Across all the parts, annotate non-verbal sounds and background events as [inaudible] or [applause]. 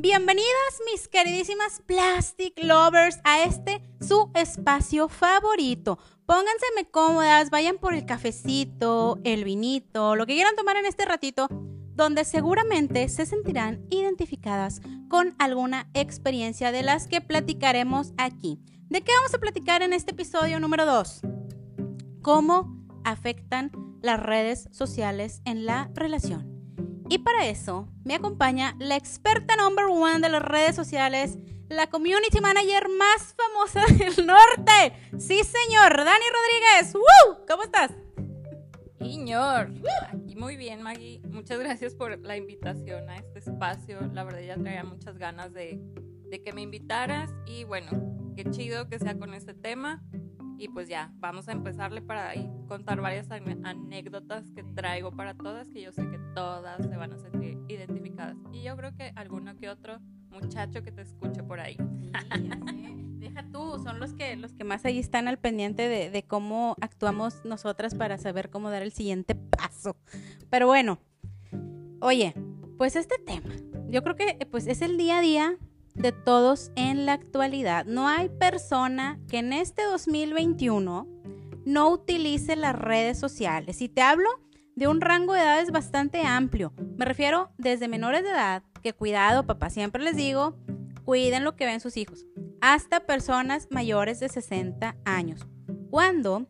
Bienvenidas mis queridísimas Plastic Lovers a este su espacio favorito. Pónganse cómodas, vayan por el cafecito, el vinito, lo que quieran tomar en este ratito, donde seguramente se sentirán identificadas con alguna experiencia de las que platicaremos aquí. ¿De qué vamos a platicar en este episodio número 2? ¿Cómo afectan las redes sociales en la relación? Y para eso me acompaña la experta number one de las redes sociales, la community manager más famosa [laughs] del norte. Sí, señor, Dani Rodríguez. ¡Woo! ¿Cómo estás? Señor, muy bien, Maggie. Muchas gracias por la invitación a este espacio. La verdad ya traía muchas ganas de, de que me invitaras y bueno, qué chido que sea con este tema. Y pues ya, vamos a empezarle para contar varias anécdotas que traigo para todas, que yo sé que todas se van a sentir identificadas. Y yo creo que alguno que otro muchacho que te escuche por ahí. Deja tú, son los que, los que más ahí están al pendiente de, de cómo actuamos nosotras para saber cómo dar el siguiente paso. Pero bueno, oye, pues este tema, yo creo que pues es el día a día de todos en la actualidad. No hay persona que en este 2021 no utilice las redes sociales. Y te hablo de un rango de edades bastante amplio. Me refiero desde menores de edad, que cuidado, papá, siempre les digo, cuiden lo que ven sus hijos, hasta personas mayores de 60 años. Cuando,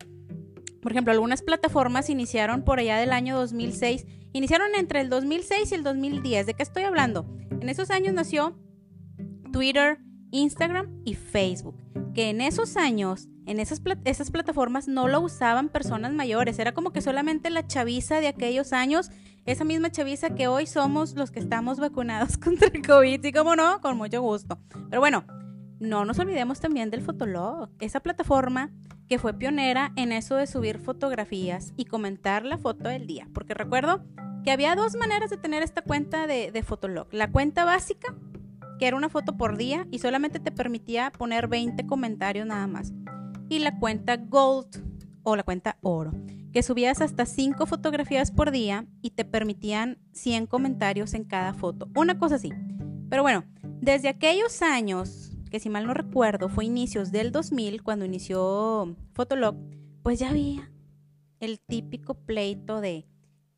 por ejemplo, algunas plataformas iniciaron por allá del año 2006, iniciaron entre el 2006 y el 2010. ¿De qué estoy hablando? En esos años nació Twitter, Instagram y Facebook, que en esos años, en esas, esas plataformas no lo usaban personas mayores, era como que solamente la chaviza de aquellos años, esa misma chaviza que hoy somos los que estamos vacunados [laughs] contra el COVID, y como no, con mucho gusto. Pero bueno, no nos olvidemos también del Fotolog, esa plataforma que fue pionera en eso de subir fotografías y comentar la foto del día, porque recuerdo que había dos maneras de tener esta cuenta de, de Fotolog, la cuenta básica que era una foto por día y solamente te permitía poner 20 comentarios nada más. Y la cuenta Gold o la cuenta Oro, que subías hasta 5 fotografías por día y te permitían 100 comentarios en cada foto. Una cosa así. Pero bueno, desde aquellos años, que si mal no recuerdo, fue inicios del 2000 cuando inició Fotolog, pues ya había el típico pleito de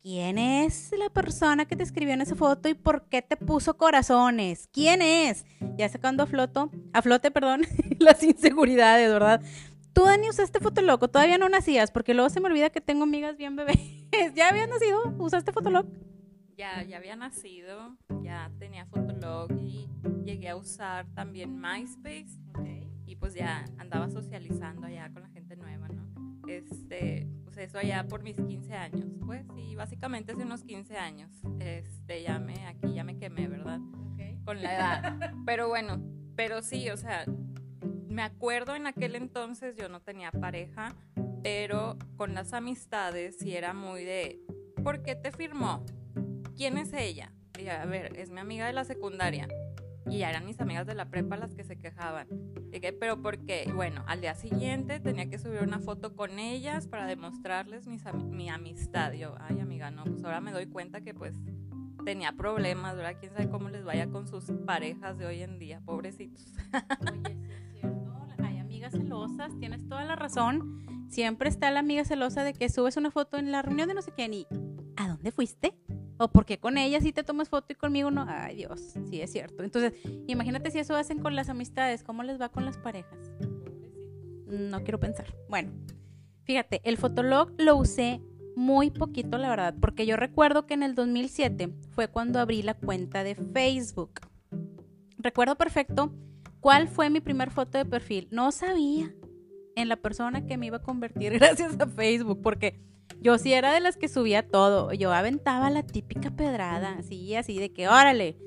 ¿Quién es la persona que te escribió en esa foto y por qué te puso corazones? ¿Quién es? Ya sacando a flote, a flote, perdón, [laughs] las inseguridades, ¿verdad? Tú, Dani, usaste Fotolog, todavía no nacías, porque luego se me olvida que tengo amigas bien bebés. [laughs] ¿Ya habías nacido? ¿Usaste Fotolog? Ya, ya había nacido, ya tenía Fotolog y llegué a usar también MySpace. Y pues ya andaba socializando allá con la gente nueva, ¿no? Este, pues eso allá por mis 15 años, pues, y básicamente hace unos 15 años, este, ya me, aquí ya me quemé, ¿verdad? Con la edad. [laughs] Pero bueno, pero sí, o sea, me acuerdo en aquel entonces yo no tenía pareja, pero con las amistades sí era muy de, ¿por qué te firmó? ¿Quién es ella? Y a ver, es mi amiga de la secundaria y ya eran mis amigas de la prepa las que se quejaban. Dije, pero ¿por qué? Bueno, al día siguiente tenía que subir una foto con ellas para demostrarles mi amistad. Yo, ay amiga, no, pues ahora me doy cuenta que pues tenía problemas, ¿verdad? Quién sabe cómo les vaya con sus parejas de hoy en día, pobrecitos. Celosas, tienes toda la razón. Siempre está la amiga celosa de que subes una foto en la reunión de no sé quién y ¿a dónde fuiste? O porque con ella sí te tomas foto y conmigo no. Ay, Dios, sí es cierto. Entonces, imagínate si eso hacen con las amistades, ¿cómo les va con las parejas? No quiero pensar. Bueno, fíjate, el Fotolog lo usé muy poquito, la verdad, porque yo recuerdo que en el 2007 fue cuando abrí la cuenta de Facebook. Recuerdo perfecto cuál fue mi primer foto de perfil. No sabía en la persona que me iba a convertir [laughs] gracias a Facebook, porque yo sí era de las que subía todo. Yo aventaba la típica pedrada, así, así, de que, órale,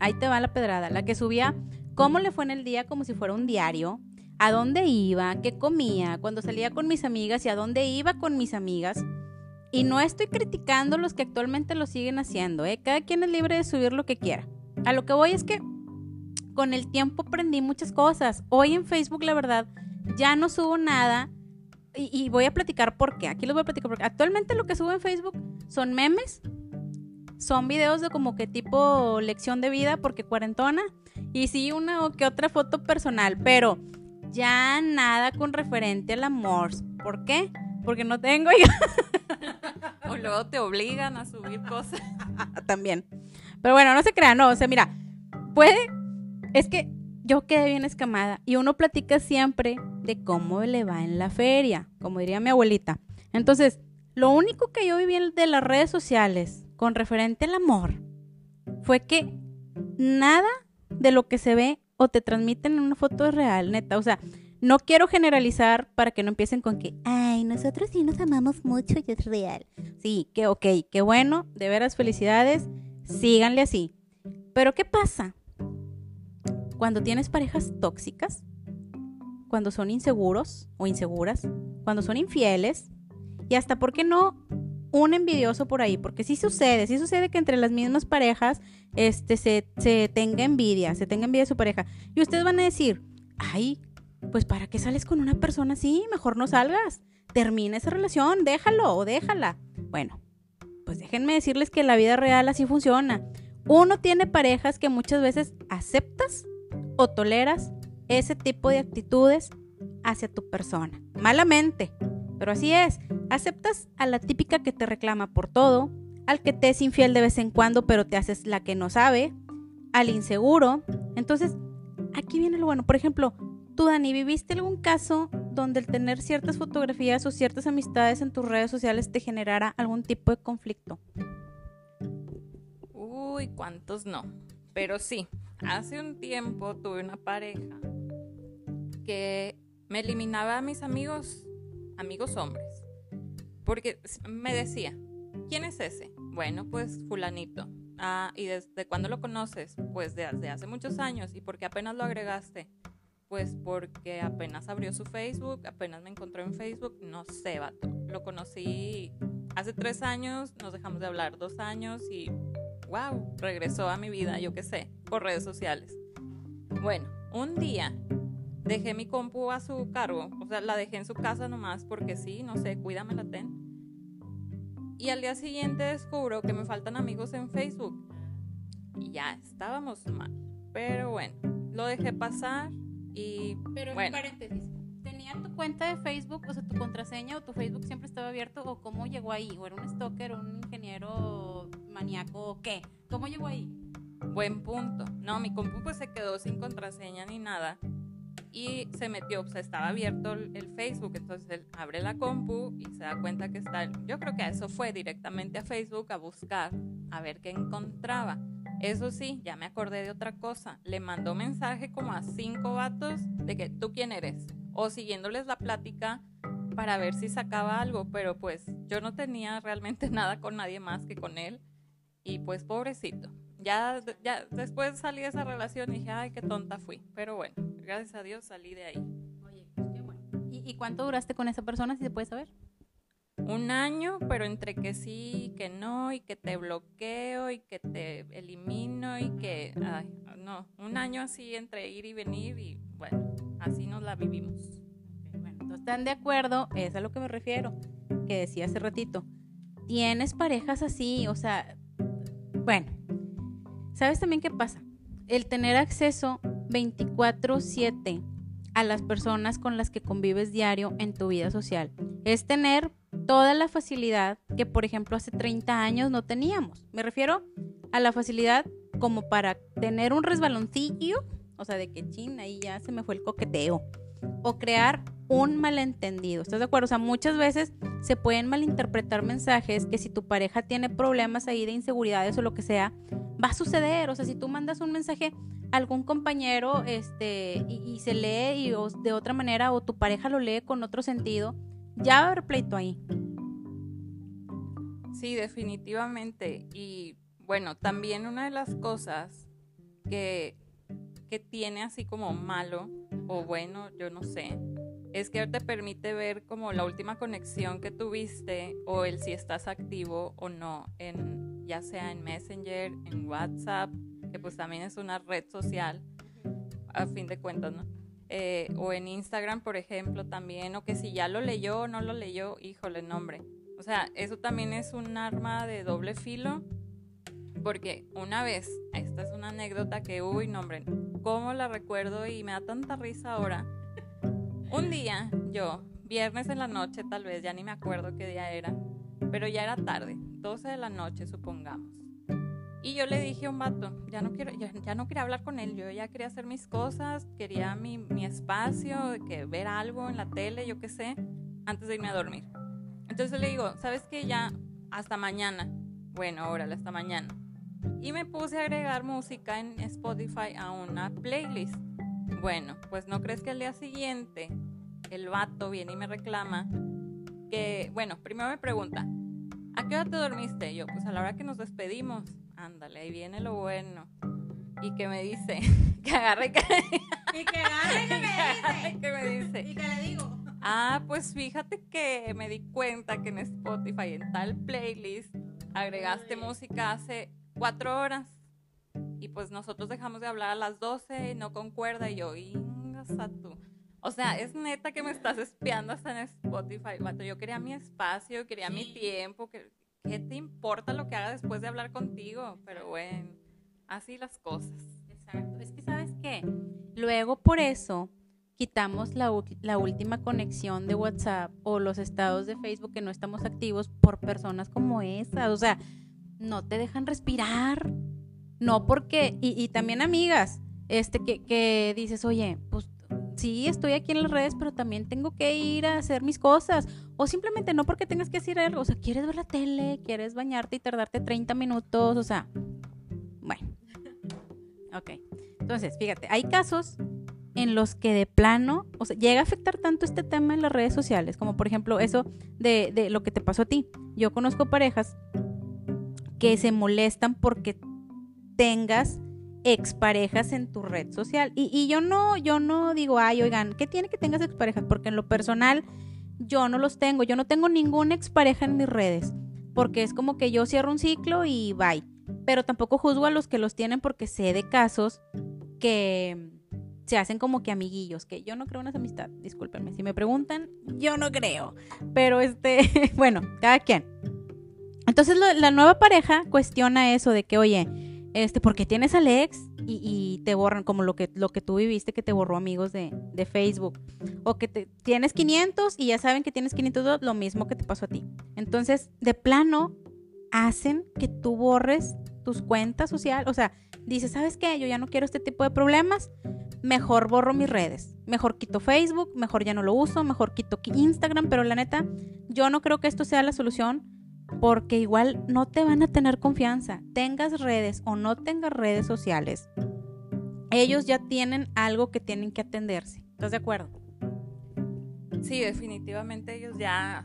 ahí te va la pedrada. La que subía cómo le fue en el día como si fuera un diario, a dónde iba, qué comía, cuando salía con mis amigas y a dónde iba con mis amigas. Y no estoy criticando los que actualmente lo siguen haciendo, ¿eh? Cada quien es libre de subir lo que quiera. A lo que voy es que con el tiempo aprendí muchas cosas. Hoy en Facebook, la verdad, ya no subo nada. Y, y voy a platicar por qué. Aquí les voy a platicar porque actualmente lo que subo en Facebook son memes, son videos de como que tipo lección de vida porque cuarentona y sí una o que otra foto personal, pero ya nada con referente al amor. ¿Por qué? Porque no tengo [laughs] o luego te obligan a subir cosas. [laughs] También. Pero bueno, no se crean, no, o sea, mira, puede, es que yo quedé bien escamada y uno platica siempre de cómo le va en la feria, como diría mi abuelita. Entonces, lo único que yo viví de las redes sociales con referente al amor fue que nada de lo que se ve o te transmiten en una foto es real, neta. O sea, no quiero generalizar para que no empiecen con que, ay, nosotros sí nos amamos mucho y es real. Sí, que ok, qué bueno, de veras felicidades, síganle así. Pero ¿qué pasa? Cuando tienes parejas tóxicas, cuando son inseguros o inseguras, cuando son infieles, y hasta, ¿por qué no? Un envidioso por ahí, porque sí sucede, sí sucede que entre las mismas parejas este, se, se tenga envidia, se tenga envidia de su pareja. Y ustedes van a decir, ay, pues ¿para qué sales con una persona así? Mejor no salgas. Termina esa relación, déjalo o déjala. Bueno, pues déjenme decirles que la vida real así funciona. Uno tiene parejas que muchas veces aceptas o toleras ese tipo de actitudes hacia tu persona. Malamente, pero así es. Aceptas a la típica que te reclama por todo, al que te es infiel de vez en cuando pero te haces la que no sabe, al inseguro. Entonces, aquí viene lo bueno. Por ejemplo, Tú, Dani, ¿viviste algún caso donde el tener ciertas fotografías o ciertas amistades en tus redes sociales te generara algún tipo de conflicto? Uy, ¿cuántos no? Pero sí, hace un tiempo tuve una pareja que me eliminaba a mis amigos, amigos hombres, porque me decía, ¿quién es ese? Bueno, pues fulanito. Ah, ¿y desde cuándo lo conoces? Pues desde hace muchos años. ¿Y por qué apenas lo agregaste? Pues porque apenas abrió su Facebook, apenas me encontró en Facebook, no sé, vato. Lo conocí hace tres años, nos dejamos de hablar dos años y wow, regresó a mi vida, yo qué sé, por redes sociales. Bueno, un día dejé mi compu a su cargo, o sea, la dejé en su casa nomás porque sí, no sé, cuídame la ten. Y al día siguiente descubro que me faltan amigos en Facebook. Y ya estábamos mal. Pero bueno, lo dejé pasar y Pero bueno. paréntesis, ¿tenía tu cuenta de Facebook, o sea, tu contraseña o tu Facebook siempre estaba abierto o cómo llegó ahí? ¿O era un stalker, un ingeniero maníaco o qué? ¿Cómo llegó ahí? Buen punto. No, mi compu pues se quedó sin contraseña ni nada y se metió, o sea, estaba abierto el, Facebook, entonces él abre la compu y se da cuenta que está, yo creo que eso fue directamente a Facebook a buscar, a ver qué encontraba. Eso sí, ya me acordé de otra cosa. Le mandó mensaje como a cinco vatos de que tú quién eres. O siguiéndoles la plática para ver si sacaba algo. Pero pues yo no tenía realmente [laughs] nada con nadie más que con él. Y pues pobrecito. Ya, ya después salí de esa relación y dije, ay, qué tonta fui. Pero bueno, gracias a Dios salí de ahí. Oye, pues qué bueno. ¿Y, y cuánto duraste con esa persona, si se puede saber? un año, pero entre que sí, que no, y que te bloqueo, y que te elimino, y que, ay, no, un año así entre ir y venir, y bueno, así nos la vivimos. Bueno, entonces están de acuerdo, es a lo que me refiero, que decía hace ratito. Tienes parejas así, o sea, bueno, ¿sabes también qué pasa? El tener acceso 24/7 a las personas con las que convives diario en tu vida social es tener toda la facilidad que, por ejemplo, hace 30 años no teníamos. Me refiero a la facilidad como para tener un resbaloncillo, o sea, de que chin, ahí ya se me fue el coqueteo, o crear un malentendido. ¿Estás de acuerdo? O sea, muchas veces se pueden malinterpretar mensajes que si tu pareja tiene problemas ahí de inseguridades o lo que sea, va a suceder. O sea, si tú mandas un mensaje a algún compañero este, y, se lee y, de otra manera o tu pareja lo lee con otro sentido, ya va a haber pleito ahí. Sí, definitivamente. Y bueno, también una de las cosas que, que tiene así como malo o bueno, yo no sé, es que te permite ver como la última conexión que tuviste o el si estás activo o no, en, ya sea en Messenger, en WhatsApp, que pues también es una red social. a fin de cuentas, ¿no? Eh, o en Instagram, por ejemplo, también, o que si ya lo leyó o no lo leyó, híjole, nombre. O sea, eso también es un arma de doble filo, porque una vez, esta es una anécdota que, uy, nombre, cómo la recuerdo y me da tanta risa ahora. Un día, yo, viernes en la noche, tal vez, ya ni me acuerdo qué día era, pero ya era tarde, 12 de la noche, supongamos. Y yo le dije a un vato, ya no quiero, ya, no quería hablar con él, yo ya quería hacer mis cosas, quería mi, mi espacio, que ver algo en la tele, yo qué sé, antes de irme a dormir. Entonces le digo, ¿sabes qué? Ya hasta mañana. Bueno, órale, hasta mañana. Y me puse a agregar música en Spotify a una playlist. Bueno, pues no crees que al día siguiente el vato viene y me reclama que, bueno, primero me pregunta, ¿a qué hora te dormiste? Yo, pues a la hora que nos despedimos. Ándale, ahí viene lo bueno. Y que me dice, [laughs] que agarre que... Y que agarre que me dice. que me dice. Y que [laughs] le digo. Ah, pues fíjate que me di cuenta que en Spotify, en tal playlist, agregaste música hace cuatro horas. Y pues nosotros dejamos de hablar a las 12 y no concuerda. Y yo, ingas a tú. O sea, es neta que me estás espiando hasta en Spotify. Yo quería mi espacio, quería mi tiempo, que ¿qué te importa lo que haga después de hablar contigo? Pero bueno, así las cosas. Exacto. Es que, ¿sabes qué? Luego por eso quitamos la, la, última conexión de WhatsApp o los estados de Facebook que no estamos activos por personas como esas. O sea, no te dejan respirar. No porque, y, también amigas, este que, que dices, oye, pues sí, estoy aquí en las redes, pero también tengo que ir a hacer mis cosas. O simplemente no porque tengas que hacer algo. O sea, quieres ver la tele, quieres bañarte y tardarte 30 minutos. O sea, bueno. Ok. Entonces, fíjate, hay casos en los que de plano, o sea, llega a afectar tanto este tema en las redes sociales, como por ejemplo eso de, de lo que te pasó a ti. Yo conozco parejas que se molestan porque tengas exparejas en tu red social. Y, y, yo no, yo no digo, ay, oigan, ¿qué tiene que tengas exparejas? Porque en lo personal yo no los tengo. Yo no tengo ninguna expareja en mis redes. Porque es como que yo cierro un ciclo y bye. Pero tampoco juzgo a los que los tienen porque sé de casos que se hacen como que amiguillos, que yo no creo en esa amistad, discúlpenme. Si me preguntan, yo no creo. Pero este, [laughs] bueno, cada quien. Entonces la nueva pareja cuestiona eso de que, oye, este, porque tienes al ex y, te borran, como lo que, lo que tú viviste, que te borró amigos de, Facebook. O que te, tienes 500 y ya saben que tienes 502, lo mismo que te pasó a ti. Entonces, de plano, hacen que tú borres tus cuentas sociales. O sea, dices, ¿sabes qué? Yo ya no quiero este tipo de problemas. Mejor borro mis redes. Mejor quito Facebook, mejor ya no lo uso, mejor quito Instagram. Pero la neta, yo no creo que esto sea la solución porque igual no te van a tener confianza. Tengas redes o no tengas redes sociales, ellos ya tienen algo que tienen que atenderse. ¿Estás de acuerdo? Sí, definitivamente ellos ya,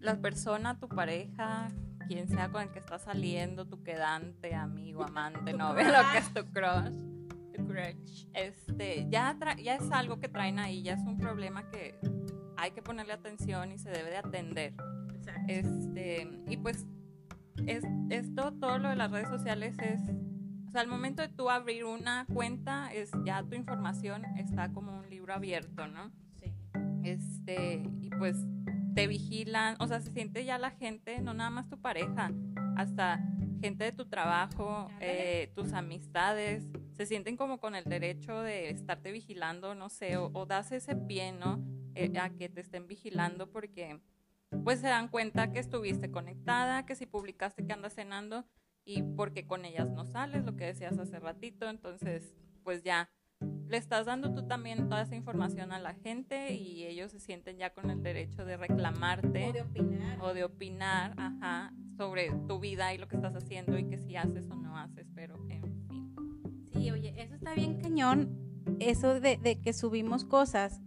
la persona, tu pareja, quien sea con el que estás saliendo, tu quedante, amigo, amante, novio, [laughs] lo que es tu crush, tu crush, este, ya, ya es algo que traen ahí, ya es un problema que hay que ponerle atención y se debe de atender. Este, y pues es, esto, todo lo de las redes sociales es, o sea, al momento de tú abrir una cuenta, es ya tu información está como un libro abierto, ¿no? Sí. Este, y pues te vigilan, o sea, se siente ya la gente, no nada más tu pareja, hasta gente de tu trabajo, eh, tus amistades, se sienten como con el derecho de estarte vigilando, no sé, o, das ese pie, ¿no? Eh, a que te estén vigilando porque pues se dan cuenta que estuviste conectada, que si publicaste que andas cenando y porque con ellas no sales, lo que decías hace ratito, entonces pues ya le estás dando tú también toda esa información a la gente y ellos se sienten ya con el derecho de reclamarte o de opinar, o de opinar ajá, sobre tu vida y lo que estás haciendo y que si haces o no haces, pero en fin. Sí, oye, eso está bien cañón, eso de, de que subimos cosas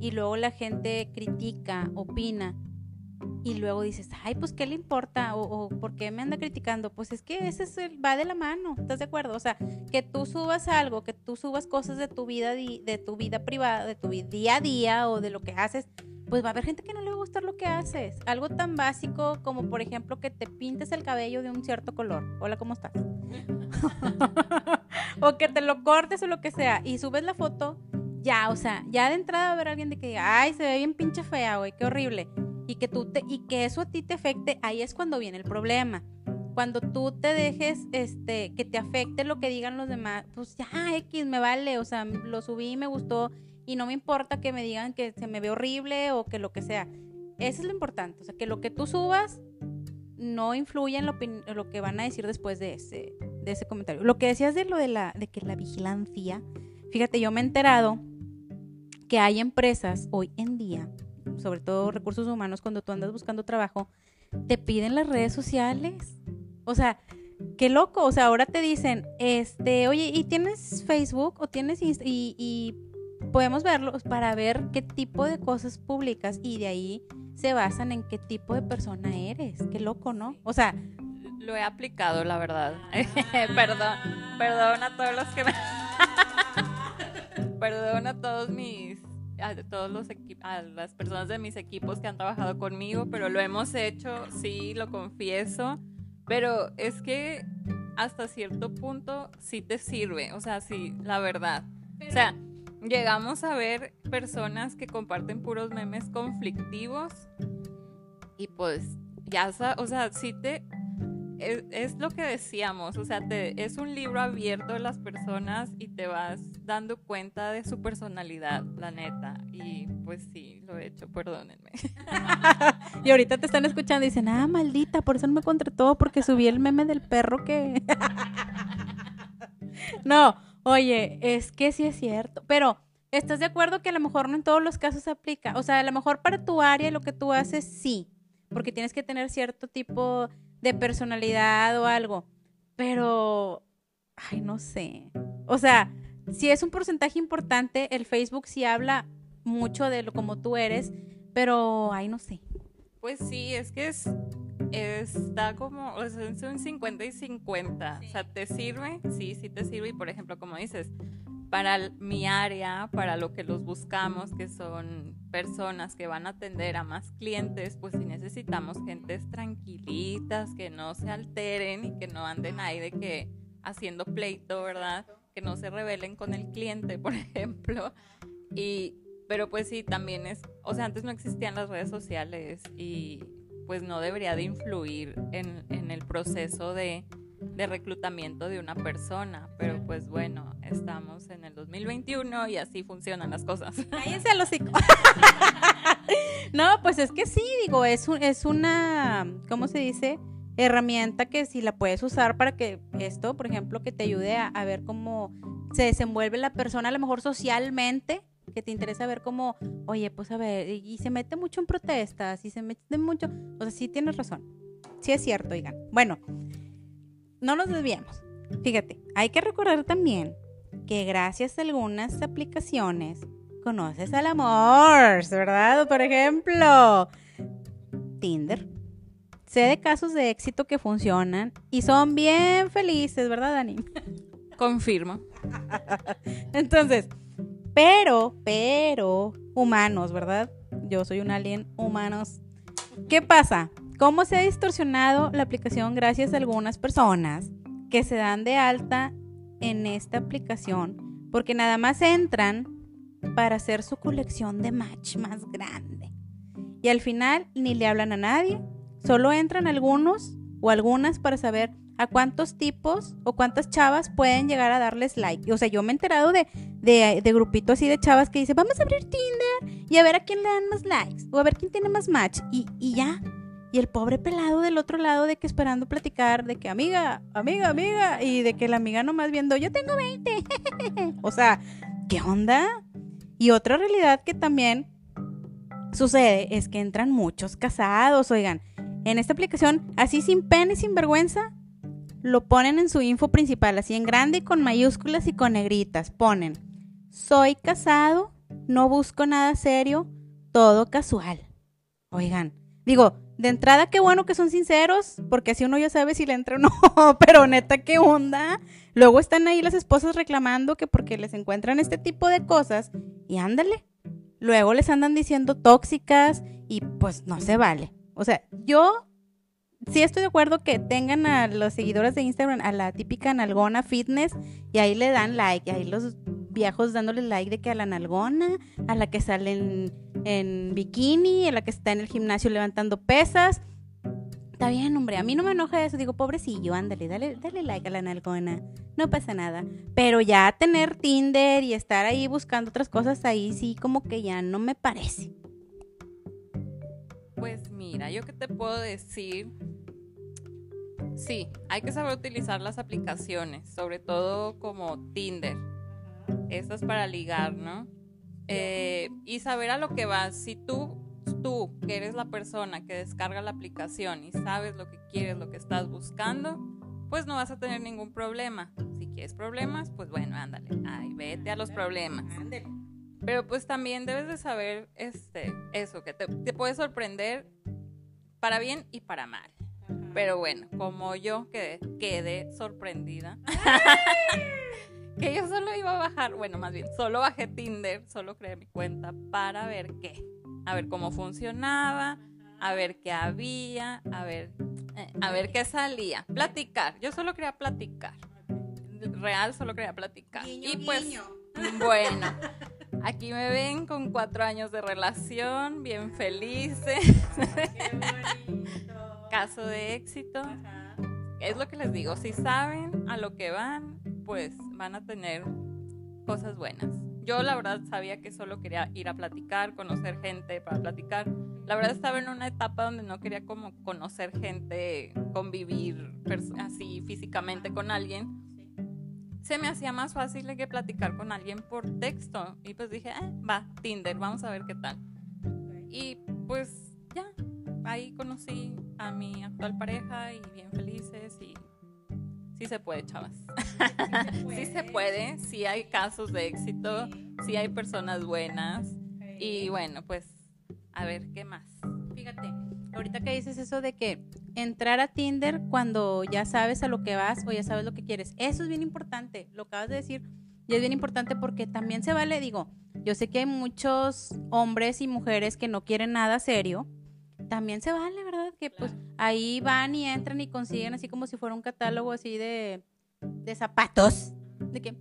y luego la gente critica, opina y luego dices, ay, pues ¿qué le importa? O, ¿por qué me anda criticando? Pues es que ese es el, va de la mano, ¿estás de acuerdo? O sea, que tú subas algo, que tú subas cosas de tu vida, de tu vida privada, de tu día a día o de lo que haces, pues va a haber gente que no le va a gustar lo que haces. Algo tan básico como, por ejemplo, que te pintes el cabello de un cierto color. Hola, ¿cómo estás? [laughs] o que te lo cortes o lo que sea, y subes la foto, ya, o sea, ya de entrada va a haber alguien de que diga, ay, se ve bien pinche fea, güey, qué horrible. Y que tú te, y que eso a ti te afecte, ahí es cuando viene el problema. Cuando tú te dejes, este, que te afecte lo que digan los demás, pues ya, X, me vale, o sea, lo subí, me gustó, y no me importa que me digan que se me ve horrible o que lo que sea. Eso es lo importante, o sea, que lo que tú subas no influya en lo, lo que van a decir después de ese, de ese comentario. Lo que decías de lo de la, de que la vigilancia, fíjate, yo me he enterado que hay empresas hoy en día, sobre todo recursos humanos, cuando tú andas buscando trabajo, te piden las redes sociales. O sea, qué loco. O sea, ahora te dicen, este, oye, ¿y tienes Facebook o tienes y, y podemos verlos para ver qué tipo de cosas publicas y de ahí se basan en qué tipo de persona eres. Qué loco, ¿no? O sea, lo he aplicado, la verdad. [laughs] perdón, perdón a todos los que me [laughs] Perdón a todos mis a todos los a las personas de mis equipos que han trabajado conmigo, pero lo hemos hecho, sí, lo confieso, pero es que hasta cierto punto sí te sirve, o sea, sí, la verdad. O sea, llegamos a ver personas que comparten puros memes conflictivos y pues ya, o sea, sí te... Es, lo que decíamos, o sea, te, es un libro abierto de las personas y te vas dando cuenta de su personalidad, la neta. Y pues sí, lo he hecho, perdónenme. [laughs] y ahorita te están escuchando y dicen, ah, maldita, por eso no me contrató, porque subí el meme del perro que... [laughs] no, Oye, es que sí es cierto, pero ¿estás de acuerdo que a lo mejor no en todos los casos se aplica? O sea, a lo mejor para tu área lo que tú haces sí, porque tienes que tener cierto tipo de personalidad o algo, pero, ay, no sé. O sea, si es un porcentaje importante, el Facebook sí habla mucho de lo como tú eres, pero, ay, no sé. Pues sí, es que es, está como, o sea, es un 50 y 50. O sea, ¿te sirve? Sí, sí te sirve. Y por ejemplo, como dices, para mi área, para lo que los buscamos, que son personas que van a atender a más clientes, pues sí necesitamos gentes tranquilitas, que no se alteren y que no anden ahí de que haciendo pleito, ¿verdad? Que no se rebelen con el cliente, [laughs] por ejemplo. Y, pero pues sí, también es, o sea, antes no existían las redes sociales y pues no debería de influir en, el proceso de, reclutamiento de una persona, pero pues bueno, estamos en el 2021 y así funcionan las cosas. [laughs] Cállense los hocico. [laughs] no, pues es que sí, digo, es, un, es una, ¿cómo se dice? Herramienta que si la puedes usar para que esto, por ejemplo, que te ayude a, a ver cómo se desenvuelve la persona a lo mejor socialmente, que te interesa ver cómo, oye, pues a ver, y se mete mucho en protestas, y se mete mucho, o sea, sí tienes razón, sí es cierto, oigan. Bueno, no nos desviamos. Fíjate, hay que recordar también que gracias a algunas aplicaciones conoces al amor, ¿verdad? Por ejemplo, Tinder. Sé de casos de éxito que funcionan y son bien felices, ¿verdad, Dani? Confirmo. Entonces, pero, pero, humanos, ¿verdad? Yo soy un alien humanos. ¿Qué pasa? ¿Cómo se ha distorsionado la aplicación gracias a algunas personas que se dan de alta en esta aplicación? Porque nada más entran para hacer su colección de match más grande. Y al final ni le hablan a nadie, solo entran algunos o algunas para saber a cuántos tipos o cuántas chavas pueden llegar a darles like. O sea, yo me he enterado de, de, grupitos así de chavas que dicen, vamos a abrir Tinder y a ver a quién le dan más likes o a ver quién tiene más match. Y, y ya. Y el pobre pelado del otro lado de que esperando platicar, de que amiga, amiga, amiga, y de que la amiga nomás viendo, yo tengo 20. [laughs] o sea, ¿qué onda? Y otra realidad que también sucede es que entran muchos casados, oigan, en esta aplicación, así sin pena y sin vergüenza, lo ponen en su info principal, así en grande, con mayúsculas y con negritas. Ponen, soy casado, no busco nada serio, todo casual. Oigan, digo, de entrada qué bueno que son sinceros, porque así uno ya sabe si le entra o no, [laughs] pero neta, ¿qué onda? Luego están ahí las esposas reclamando que porque les encuentran este tipo de cosas y ándale. Luego les andan diciendo tóxicas y pues no se vale. O sea, yo sí estoy de acuerdo que tengan a los seguidores de Instagram a la típica nalgona fitness y ahí le dan like, y ahí los viejos dándole like de que a la nalgona, a la que sale en, en bikini, a la que está en el gimnasio levantando pesas. Está bien, hombre, a mí no me enoja eso. Digo, pobrecillo, ándale, dale, dale like a la nalgona. No pasa nada. Pero ya tener Tinder y estar ahí buscando otras cosas ahí, sí, como que ya no me parece. Pues mira, yo qué te puedo decir. Sí, hay que saber utilizar las aplicaciones, sobre todo como Tinder. Esto es para ligar, ¿no? Eh, y saber a lo que vas. Si tú, tú, que eres la persona que descarga la aplicación y sabes lo que quieres, lo que estás buscando, pues no vas a tener ningún problema. Si quieres problemas, pues bueno, ándale, ay, vete a los problemas. Pero pues también debes de saber este, eso, que te, te puede sorprender para bien y para mal. Pero bueno, como yo quedé, quedé sorprendida. [laughs] que yo solo iba a bajar, bueno, más bien, solo bajé Tinder, solo creé mi cuenta para ver qué. A ver cómo funcionaba, a ver qué había, a ver, eh, a ver qué salía. Platicar, yo solo quería platicar. Real, solo quería platicar. y pues, bueno, aquí me ven con cuatro años de relación, bien felices. Caso de éxito. Es lo que les digo, si saben a lo que van, pues van a tener cosas buenas. Yo la verdad sabía que solo quería ir a platicar, conocer gente para platicar. La verdad estaba en una etapa donde no quería como conocer gente, convivir así físicamente con alguien. Se me hacía más fácil que platicar con alguien por texto. Y pues dije, eh, va, Tinder, vamos a ver qué tal. Y pues ya, ahí conocí a mi actual pareja y bien felices y sí se puede, chavas. Sí [laughs] se puede, sí, hay casos de éxito, sí. hay personas buenas y bueno, pues a ver qué más. Fíjate, ahorita que dices eso de que entrar a Tinder cuando ya sabes a lo que vas o ya sabes lo que quieres, eso es bien importante, lo acabas de decir, y es bien importante porque también se vale, digo, yo sé que hay muchos hombres y mujeres que no quieren nada serio, también se vale, ¿verdad? Que pues ahí van y entran y consiguen así como si fuera un catálogo así de, de zapatos. De que...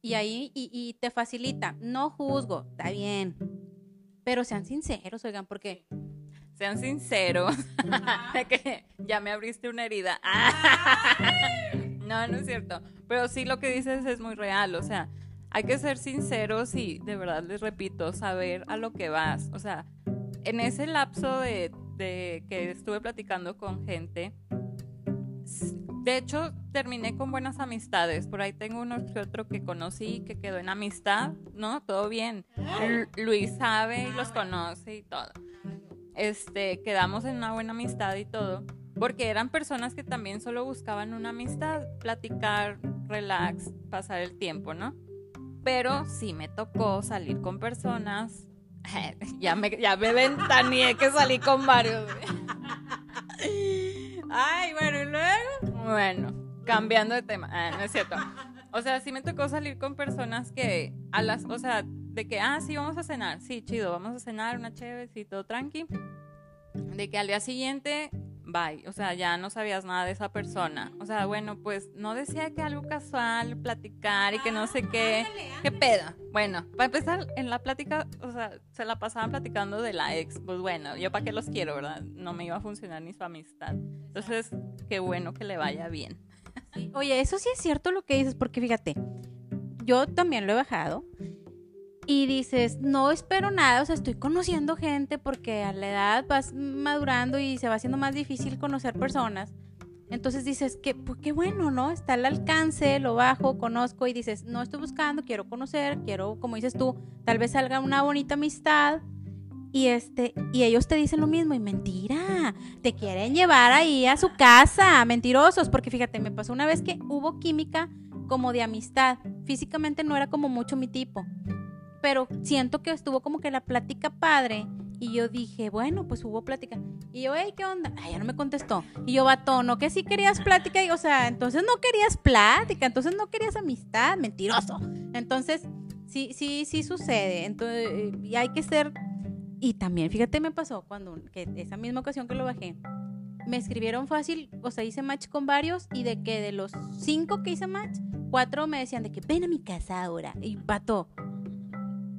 Y ahí, y, te facilita. No juzgo, está bien. Pero sean sinceros, oigan, porque... Sean sinceros. [laughs] de que ya me abriste una herida. [laughs] no, no es cierto. Pero sí lo que dices es muy real. O sea, hay que ser sinceros y de verdad les repito, saber a lo que vas. O sea, en ese lapso de, que estuve platicando con gente, de hecho, terminé con buenas amistades. Por ahí tengo uno que otro que conocí que quedó en amistad, ¿no? Todo bien. Luis sabe y los conoce y todo. Este, quedamos en una buena amistad y todo. Porque eran personas que también solo buscaban una amistad, platicar, relax, pasar el tiempo, ¿no? Pero sí me tocó salir con personas [laughs] ya me, ya me ventaneé que salí con varios. [laughs] Ay, bueno, y luego. Bueno, cambiando de tema. Ah, no es cierto. O sea, sí me tocó salir con personas que a las, o sea, de que, ah, sí, vamos a cenar. Sí, chido, vamos a cenar, una chévere, sí, todo tranqui. De que al día siguiente bye. O sea, ya no sabías nada de esa persona. O sea, bueno, pues no decía que algo casual, platicar y que no sé qué. ¿Qué peda? Bueno, para empezar, en la plática, o sea, se la pasaban platicando de la ex. Pues bueno, yo para qué los quiero, ¿verdad? No me iba a funcionar ni su amistad. Entonces, qué bueno que le vaya bien. Oye, eso sí es cierto lo que dices, porque fíjate, yo también lo he bajado y dices, no espero nada, o sea, estoy conociendo gente porque a la edad vas madurando y se va haciendo más difícil conocer personas. Entonces dices, que, pues qué bueno, ¿no? Está al alcance, lo bajo, conozco y dices, no estoy buscando, quiero conocer, quiero, como dices tú, tal vez salga una bonita amistad. Y este, y ellos te dicen lo mismo, y mentira, te quieren llevar ahí a su casa, mentirosos, porque fíjate, me pasó una vez que hubo química como de amistad, físicamente no era como mucho mi tipo, pero siento que estuvo como que la plática padre. Y yo dije, bueno, pues hubo plática. Y yo, hey, ¿qué onda? Ay, ya no me contestó. Y yo, vato, ¿no que sí querías plática? Y, o sea, entonces no querías plática, entonces no querías amistad, mentiroso. Entonces, sí, sí, sí sucede. Entonces, y hay que ser. Y también, fíjate, me pasó cuando, que esa misma ocasión que lo bajé, me escribieron fácil, o sea, hice match con varios y de que de los cinco que hice match, cuatro me decían de que ven a mi casa ahora. Y pato,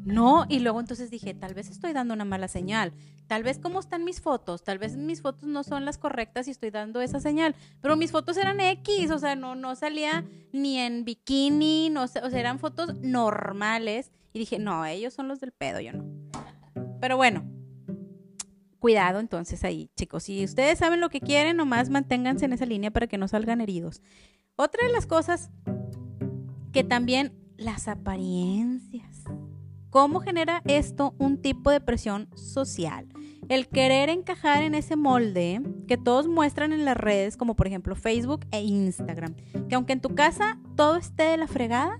no, y luego entonces dije, tal vez estoy dando una mala señal, tal vez cómo están mis fotos, tal vez mis fotos no son las correctas y estoy dando esa señal, pero mis fotos eran X, o sea, no, no salía ni en bikini, no, o sea, eran fotos normales y dije, no, ellos son los del pedo, yo no. Pero bueno, cuidado entonces ahí, chicos, si ustedes saben lo que quieren, nomás manténganse en esa línea para que no salgan heridos. Otra de las cosas que también las apariencias ¿Cómo genera esto un tipo de presión social? El querer encajar en ese molde que todos muestran en las redes, como por ejemplo Facebook e Instagram. Que aunque en tu casa todo esté de la fregada,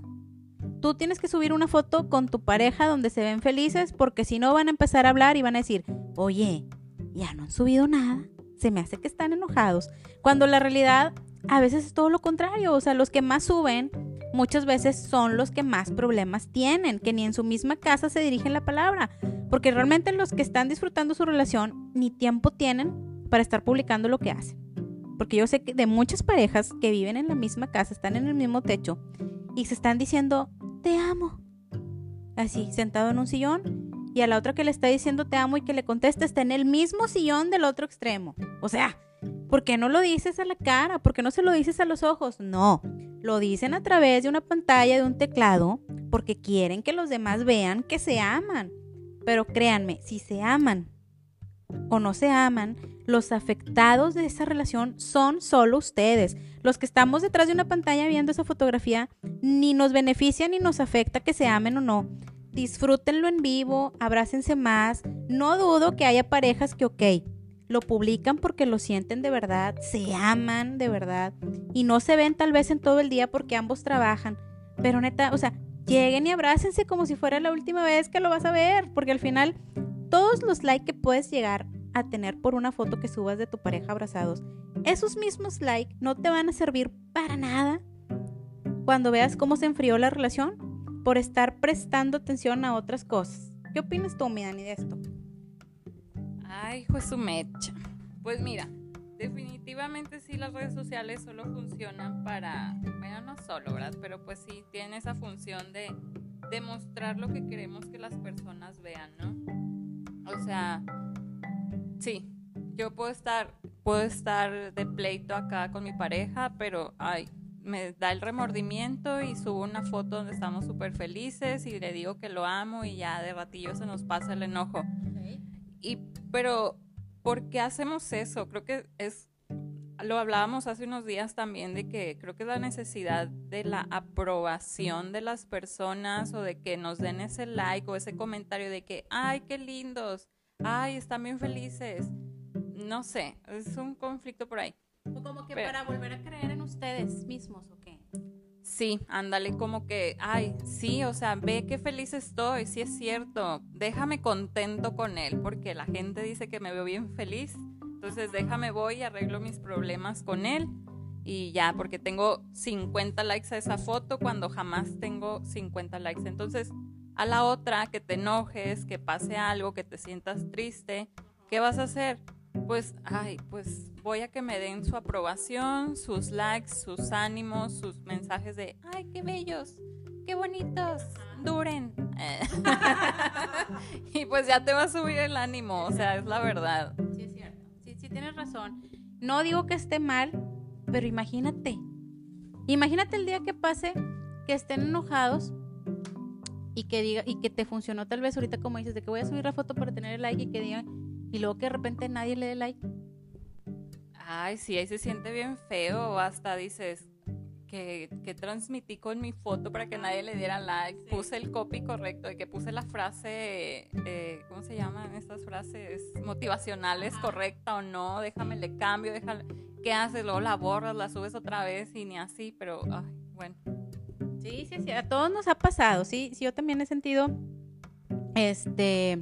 tú tienes que subir una foto con tu pareja donde se ven felices porque si no van a empezar a hablar y van a decir, oye, ya no han subido nada, se me hace que están enojados. Cuando la realidad a veces es todo lo contrario, o sea, los que más suben muchas veces son los que más problemas tienen, que ni en su misma casa se dirigen la palabra, porque realmente los que están disfrutando su relación ni tiempo tienen para estar publicando lo que hacen. Porque yo sé que de muchas parejas que viven en la misma casa, están en el mismo techo y se están diciendo, te amo. Así, sentado en un sillón y a la otra que le está diciendo te amo y que le contesta está en el mismo sillón del otro extremo. O sea, ¿por qué no lo dices a la cara? ¿Por qué no se lo dices a los ojos? No, lo dicen a través de una pantalla, de un teclado, porque quieren que los demás vean que se aman. Pero créanme, si se aman o no se aman, los afectados de esa relación son solo ustedes. Los que estamos detrás de una pantalla viendo esa fotografía ni nos beneficia ni nos afecta que se amen o no. Disfrútenlo en vivo, abrácense más. No dudo que haya parejas que, ok, lo publican porque lo sienten de verdad, se aman de verdad y no se ven tal vez en todo el día porque ambos trabajan. Pero neta, o sea, lleguen y abrácense como si fuera la última vez que lo vas a ver, porque al final todos los likes que puedes llegar a tener por una foto que subas de tu pareja abrazados, esos mismos likes no te van a servir para nada cuando veas cómo se enfrió la relación por estar prestando atención a otras cosas. ¿Qué opinas tú, mi Dani, de esto? Ay, pues su mecha. Pues mira, definitivamente sí las redes sociales solo funcionan para, bueno, no solo, ¿verdad? Pero pues sí tienen esa función de demostrar lo que queremos que las personas vean, ¿no? O sea, sí, yo puedo estar, puedo estar de pleito acá con mi pareja, pero ay, me da el remordimiento y subo una foto donde estamos súper felices y le digo que lo amo y ya de ratillo se nos pasa el enojo. Y, pero, ¿por qué hacemos eso? Creo que es, lo hablábamos hace unos días también de que creo que es la necesidad de la aprobación de las personas o de que nos den ese like o ese comentario de que, ay, qué lindos, ay, están bien felices. No sé, es un conflicto por ahí. O como que para volver a creer en ustedes mismos. Sí, ándale como que, ay, sí, o sea, ve qué feliz estoy, sí es cierto, déjame contento con él, porque la gente dice que me veo bien feliz, entonces déjame voy y arreglo mis problemas con él y ya, porque tengo 50 likes a esa foto cuando jamás tengo 50 likes. Entonces, a la otra, que te enojes, que pase algo, que te sientas triste, ¿qué vas a hacer? Pues, ay, pues voy a que me den su aprobación, sus likes, sus ánimos, sus mensajes de, ay, qué bellos, qué bonitos, duren. [laughs] y pues ya te va a subir el ánimo, o sea, es la verdad. Sí, es cierto. Sí, sí, tienes razón. No digo que esté mal, pero imagínate. Imagínate el día que pase que estén enojados y que diga y que te funcionó tal vez ahorita como dices de que voy a subir la foto para tener el like y que digan y luego que de repente nadie le dé like. Ay, sí, ahí se siente bien feo. Hasta dices que, que transmití con mi foto para que nadie le diera like. Puse el copy correcto, de que puse la frase, eh, ¿cómo se llaman estas frases motivacionales? ¿Correcta o no? Déjame le cambio, déjame. ¿Qué haces? Luego la borras, la subes otra vez y ni así, pero ay, bueno. Sí, sí, sí, a todos nos ha pasado, sí, sí, yo también he sentido, este,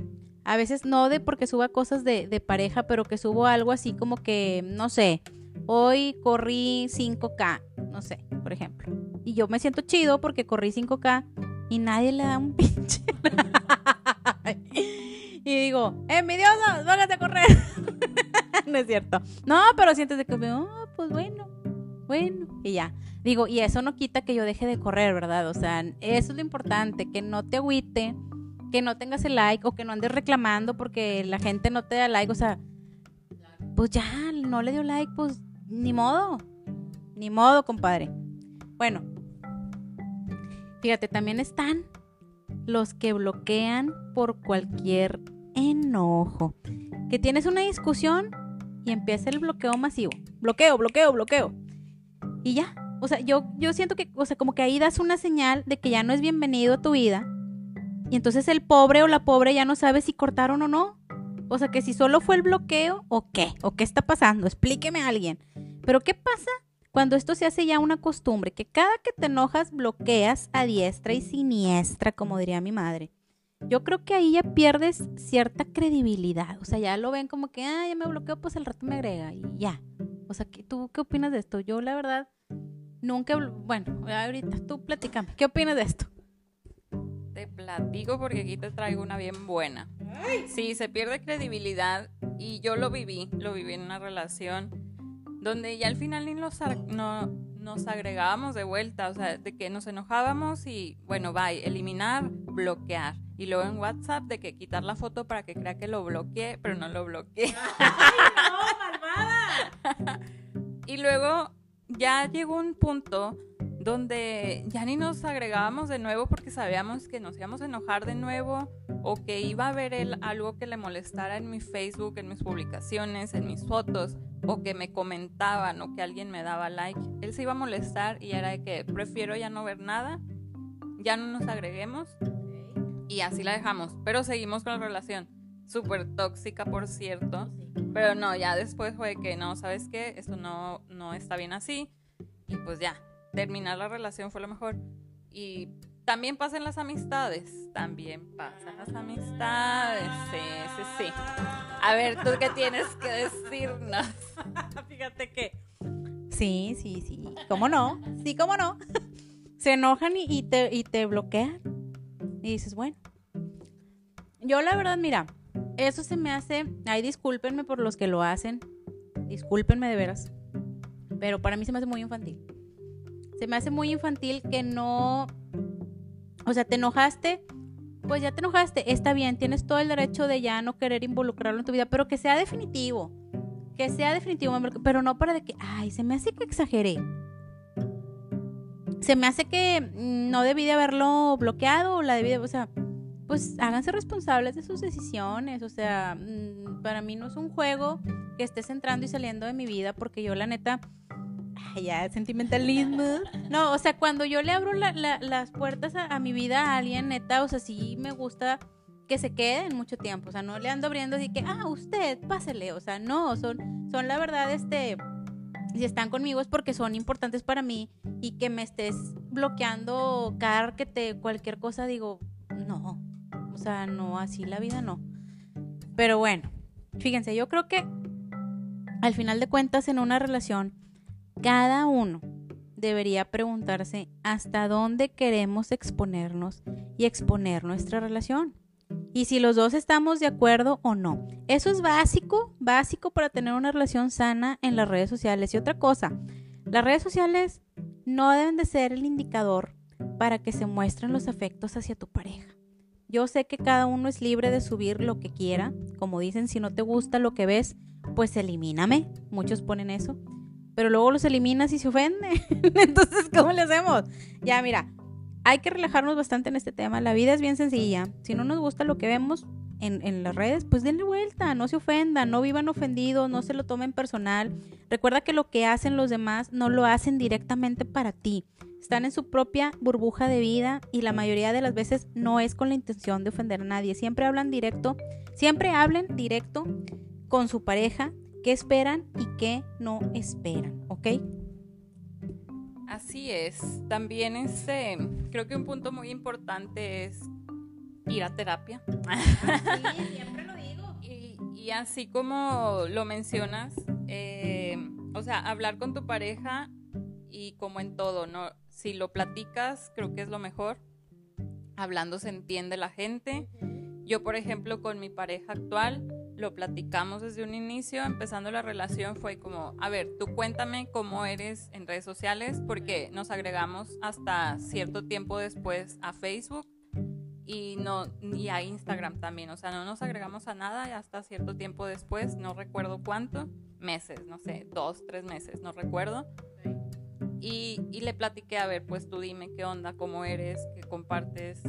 a veces no de porque suba cosas de, pareja, pero que subo algo así como que, no sé, hoy corrí 5K, no sé, por ejemplo. Y yo me siento chido porque corrí 5K y nadie le da un [laughs] pinche. y digo, envidiosos, váyate a correr. [laughs] no es cierto. No, pero sientes de que, oh, pues bueno, bueno, y ya. Digo, y eso no quita que yo deje de correr, ¿verdad? O sea, eso es lo importante, que no te agüite, que no tengas el like o que no andes reclamando porque la gente no te da like, o sea, pues ya, no le dio like, pues ni modo, ni modo, compadre. Bueno, fíjate, también están los que bloquean por cualquier enojo. Que tienes una discusión y empieza el bloqueo masivo. Bloqueo, bloqueo, bloqueo. Y ya. O sea, yo, yo siento que, o sea, como que ahí das una señal de que ya no es bienvenido a tu vida. Y entonces el pobre o la pobre ya no sabe si cortaron o no. O sea, que si solo fue el bloqueo o qué. O qué está pasando. Explíqueme a alguien. Pero ¿qué pasa cuando esto se hace ya una costumbre? Que cada que te enojas bloqueas a diestra y siniestra, como diría mi madre yo creo que ahí ya pierdes cierta credibilidad. O sea, ya lo ven como que, ah, ya me bloqueo, pues el rato me agrega y ya. O sea, ¿tú qué opinas de esto? Yo, la verdad, nunca. Bueno, ahorita tú platicame. ¿Qué opinas de esto? Te platico porque aquí te traigo una bien buena. Sí, se pierde credibilidad y yo lo viví, lo viví en una relación donde ya al final ni no, nos agregábamos de vuelta, o sea, de que nos enojábamos y bueno, bye, eliminar, bloquear. Y luego en WhatsApp de que quitar la foto para que crea que lo bloqueé, pero no lo bloqueé. ¡Ay, no, malvada! [laughs] y luego ya llegó un punto donde ya ni nos agregábamos de nuevo porque sabíamos que nos íbamos a enojar de nuevo o que iba a ver él algo que le molestara en mi Facebook, en mis publicaciones, en mis fotos o que me comentaban o que alguien me daba like. Él se iba a molestar y era de que prefiero ya no ver nada, ya no nos agreguemos y así la dejamos, pero seguimos con la relación. Súper tóxica, por cierto. Pero no, ya después fue que no, ¿sabes qué? Esto no, no está bien así. Y pues ya, terminar la relación fue lo mejor. Y también pasan las amistades. También pasan las amistades. Sí, sí, sí. A ver, ¿tú qué tienes que decirnos? [laughs] Fíjate que. Sí, sí, sí. ¿Cómo no? Sí, cómo no. [laughs] Se enojan y, te, y te bloquean. Y dices, bueno. Yo la verdad, mira, eso se me hace. Ay, discúlpenme por los que lo hacen. Discúlpenme de veras. Pero para mí se me hace muy infantil. Se me hace muy infantil que no. O sea, te enojaste. Pues ya te enojaste. Está bien, tienes todo el derecho de ya no querer involucrarlo en tu vida, pero que sea definitivo. Que sea definitivo, pero no para de que. Ay, se me hace que exageré se me hace que mm, no debí de haberlo bloqueado la debí de, o sea, pues háganse responsables de sus decisiones, o sea, mm, para mí no es un juego que estés entrando y saliendo de mi vida porque yo la neta, ya, sentimentalismo, no, o sea, cuando yo le abro las puertas a, mi vida a alguien, neta, o sea, sí me gusta que se queden mucho tiempo, o sea, no le ando abriendo así que, ah, usted, pásele, o sea, no, son, son la verdad, este, si están conmigo es porque son importantes para mí y que me estés bloqueando cada que te cualquier cosa digo, no, o sea, no, así la vida no. Pero bueno, fíjense, yo creo que al final de cuentas en una relación, cada uno debería preguntarse hasta dónde queremos exponernos y exponer nuestra relación y si los dos estamos de acuerdo o no. Eso es básico, básico para tener una relación sana en las redes sociales. Y otra cosa, las redes sociales no deben de ser el indicador para que se muestren los afectos hacia tu pareja. Yo sé que cada uno es libre de subir lo que quiera. Como dicen, si no te gusta lo que ves, pues elimíname. Muchos ponen eso. Pero luego los eliminas y se ofende. [laughs] Entonces, ¿cómo le hacemos? Ya, mira, hay que relajarnos bastante en este tema. La vida es bien sencilla. Si no nos gusta lo que vemos en, las redes, pues denle vuelta, no se ofendan, no vivan ofendidos, no se lo tomen personal. Recuerda que lo que hacen los demás no lo hacen directamente para ti. Están en su propia burbuja de vida y la mayoría de las veces no es con la intención de ofender a nadie. Siempre hablan directo, siempre hablen directo con su pareja, qué esperan y qué no esperan, ¿ok? Así es. También este, creo que un punto muy importante es ir a terapia. Sí, siempre lo digo. [laughs] Y, así como lo mencionas, eh, o sea, hablar con tu pareja y como en todo, ¿no? Si lo platicas, creo que es lo mejor. Hablando se entiende la gente. Yo, por ejemplo, con mi pareja actual, lo platicamos desde un inicio, empezando la relación fue como, a ver, tú cuéntame cómo eres en redes sociales, porque nos agregamos hasta cierto tiempo después a Facebook y no y a Instagram también, o sea, no nos agregamos a nada y hasta cierto tiempo después, no recuerdo cuánto, meses, no sé, dos, tres meses, no recuerdo. Y, y le platiqué, a ver, pues tú dime qué onda, cómo eres, qué compartes,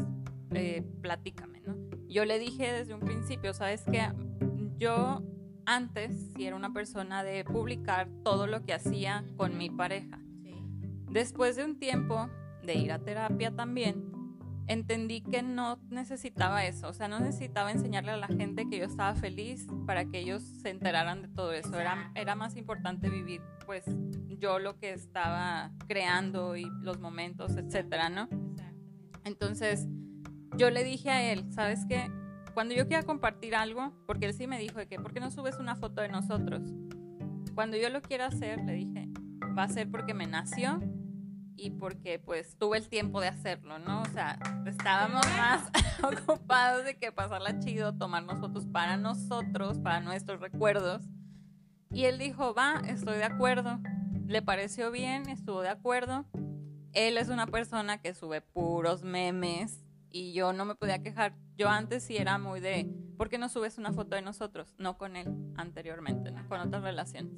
eh, platícame, ¿no? Yo le dije desde un principio, ¿sabes qué? Yo antes sí era una persona de publicar todo lo que hacía con mi pareja. Después de un tiempo de ir a terapia también, entendí que no necesitaba eso, o sea, no necesitaba enseñarle a la gente que yo estaba feliz para que ellos se enteraran de todo eso. Era, era más importante vivir, pues, yo lo que estaba creando y los momentos, etcétera, ¿no? Entonces, yo le dije a él, ¿sabes qué? Cuando yo quiera compartir algo, porque él sí me dijo de que, ¿por qué no subes una foto de nosotros? Cuando yo lo quiera hacer, le dije, va a ser porque me nació y porque pues tuve el tiempo de hacerlo, ¿no? O sea, estábamos más [laughs] ocupados de que pasarla chido, tomarnos fotos para nosotros, para nuestros recuerdos. Y él dijo, va, estoy de acuerdo. Le pareció bien, estuvo de acuerdo. Él es una persona que sube puros memes y yo no me podía quejar. Yo antes sí era muy de, ¿por qué no subes una foto de nosotros? No con él, anteriormente, ¿no? Con otras relaciones.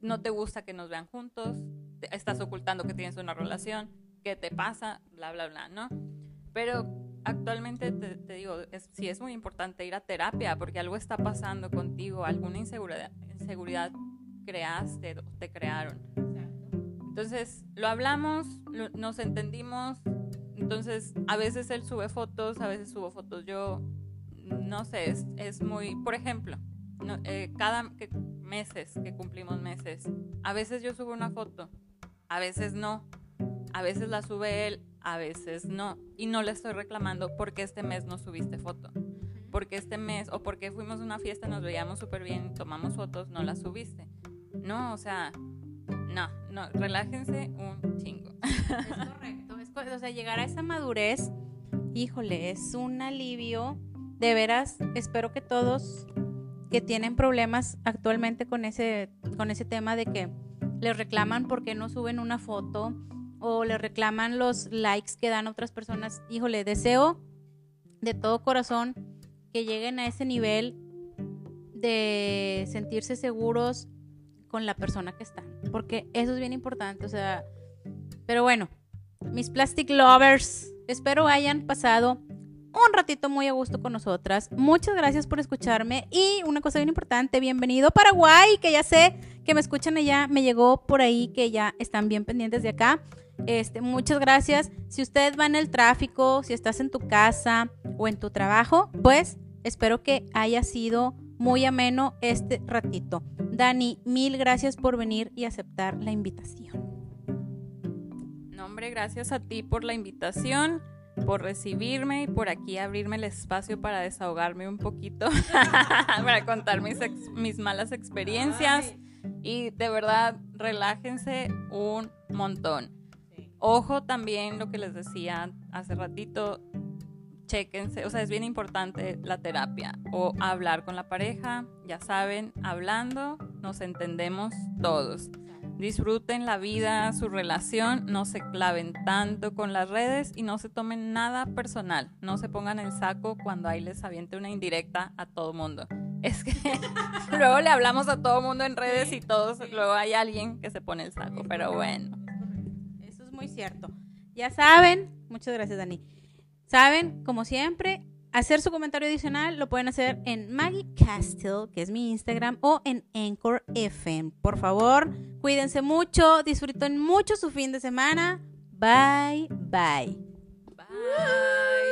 No te gusta que nos vean juntos, estás ocultando que tienes una relación, qué te pasa, bla, bla, bla, ¿no? Pero actualmente te, digo, es, sí es muy importante ir a terapia porque algo está pasando contigo, alguna inseguridad, inseguridad creaste, te crearon. Entonces, lo hablamos, nos entendimos, entonces a veces él sube fotos, a veces subo fotos yo, no sé, es, es muy, por ejemplo, eh, cada meses que cumplimos meses, a veces yo subo una foto a veces no, a veces la sube él, a veces no. Y no le estoy reclamando porque este mes no subiste foto. Porque este mes, o porque fuimos a una fiesta, nos veíamos súper bien, tomamos fotos, no la subiste. No, o sea, no, no, relájense un chingo. Es [laughs] correcto, o sea, llegar a esa madurez, híjole, es un alivio. De veras, espero que todos que tienen problemas actualmente con ese, con ese tema de que le reclaman porque no suben una foto o le reclaman los likes que dan otras personas. Híjole, deseo de todo corazón que lleguen a ese nivel de sentirse seguros con la persona que están, porque eso es bien importante, o sea, pero bueno, mis plastic lovers, espero hayan pasado un ratito muy a gusto con nosotras. Muchas gracias por escucharme. Y una cosa bien importante, bienvenido a Paraguay, que ya sé que me escuchan allá, me llegó por ahí que ya están bien pendientes de acá. Este, muchas gracias. Si usted va en el tráfico, si estás en tu casa o en tu trabajo, pues espero que haya sido muy ameno este ratito. Dani, mil gracias por venir y aceptar la invitación. Gracias a ti por la invitación por recibirme y por aquí abrirme el espacio para desahogarme un poquito, [laughs] para contar mis, mis malas experiencias. Y de verdad, relájense un montón. Ojo también lo que les decía hace ratito, chequense, o sea, es bien importante la terapia o hablar con la pareja, ya saben, hablando nos entendemos todos. Disfruten la vida, su relación, no se claven tanto con las redes y no se tomen nada personal. No se pongan el saco cuando ahí les aviente una indirecta a todo mundo. Es que [laughs] luego le hablamos a todo mundo en redes y todos, luego hay alguien que se pone el saco, pero bueno. Eso es muy cierto. Ya saben, muchas gracias Dani. Saben, como siempre, hacer su comentario adicional lo pueden hacer en Maggie Castle, que es mi Instagram, o en Anchor FM. Por favor, cuídense mucho, disfruten mucho su fin de semana. Bye, bye. Bye.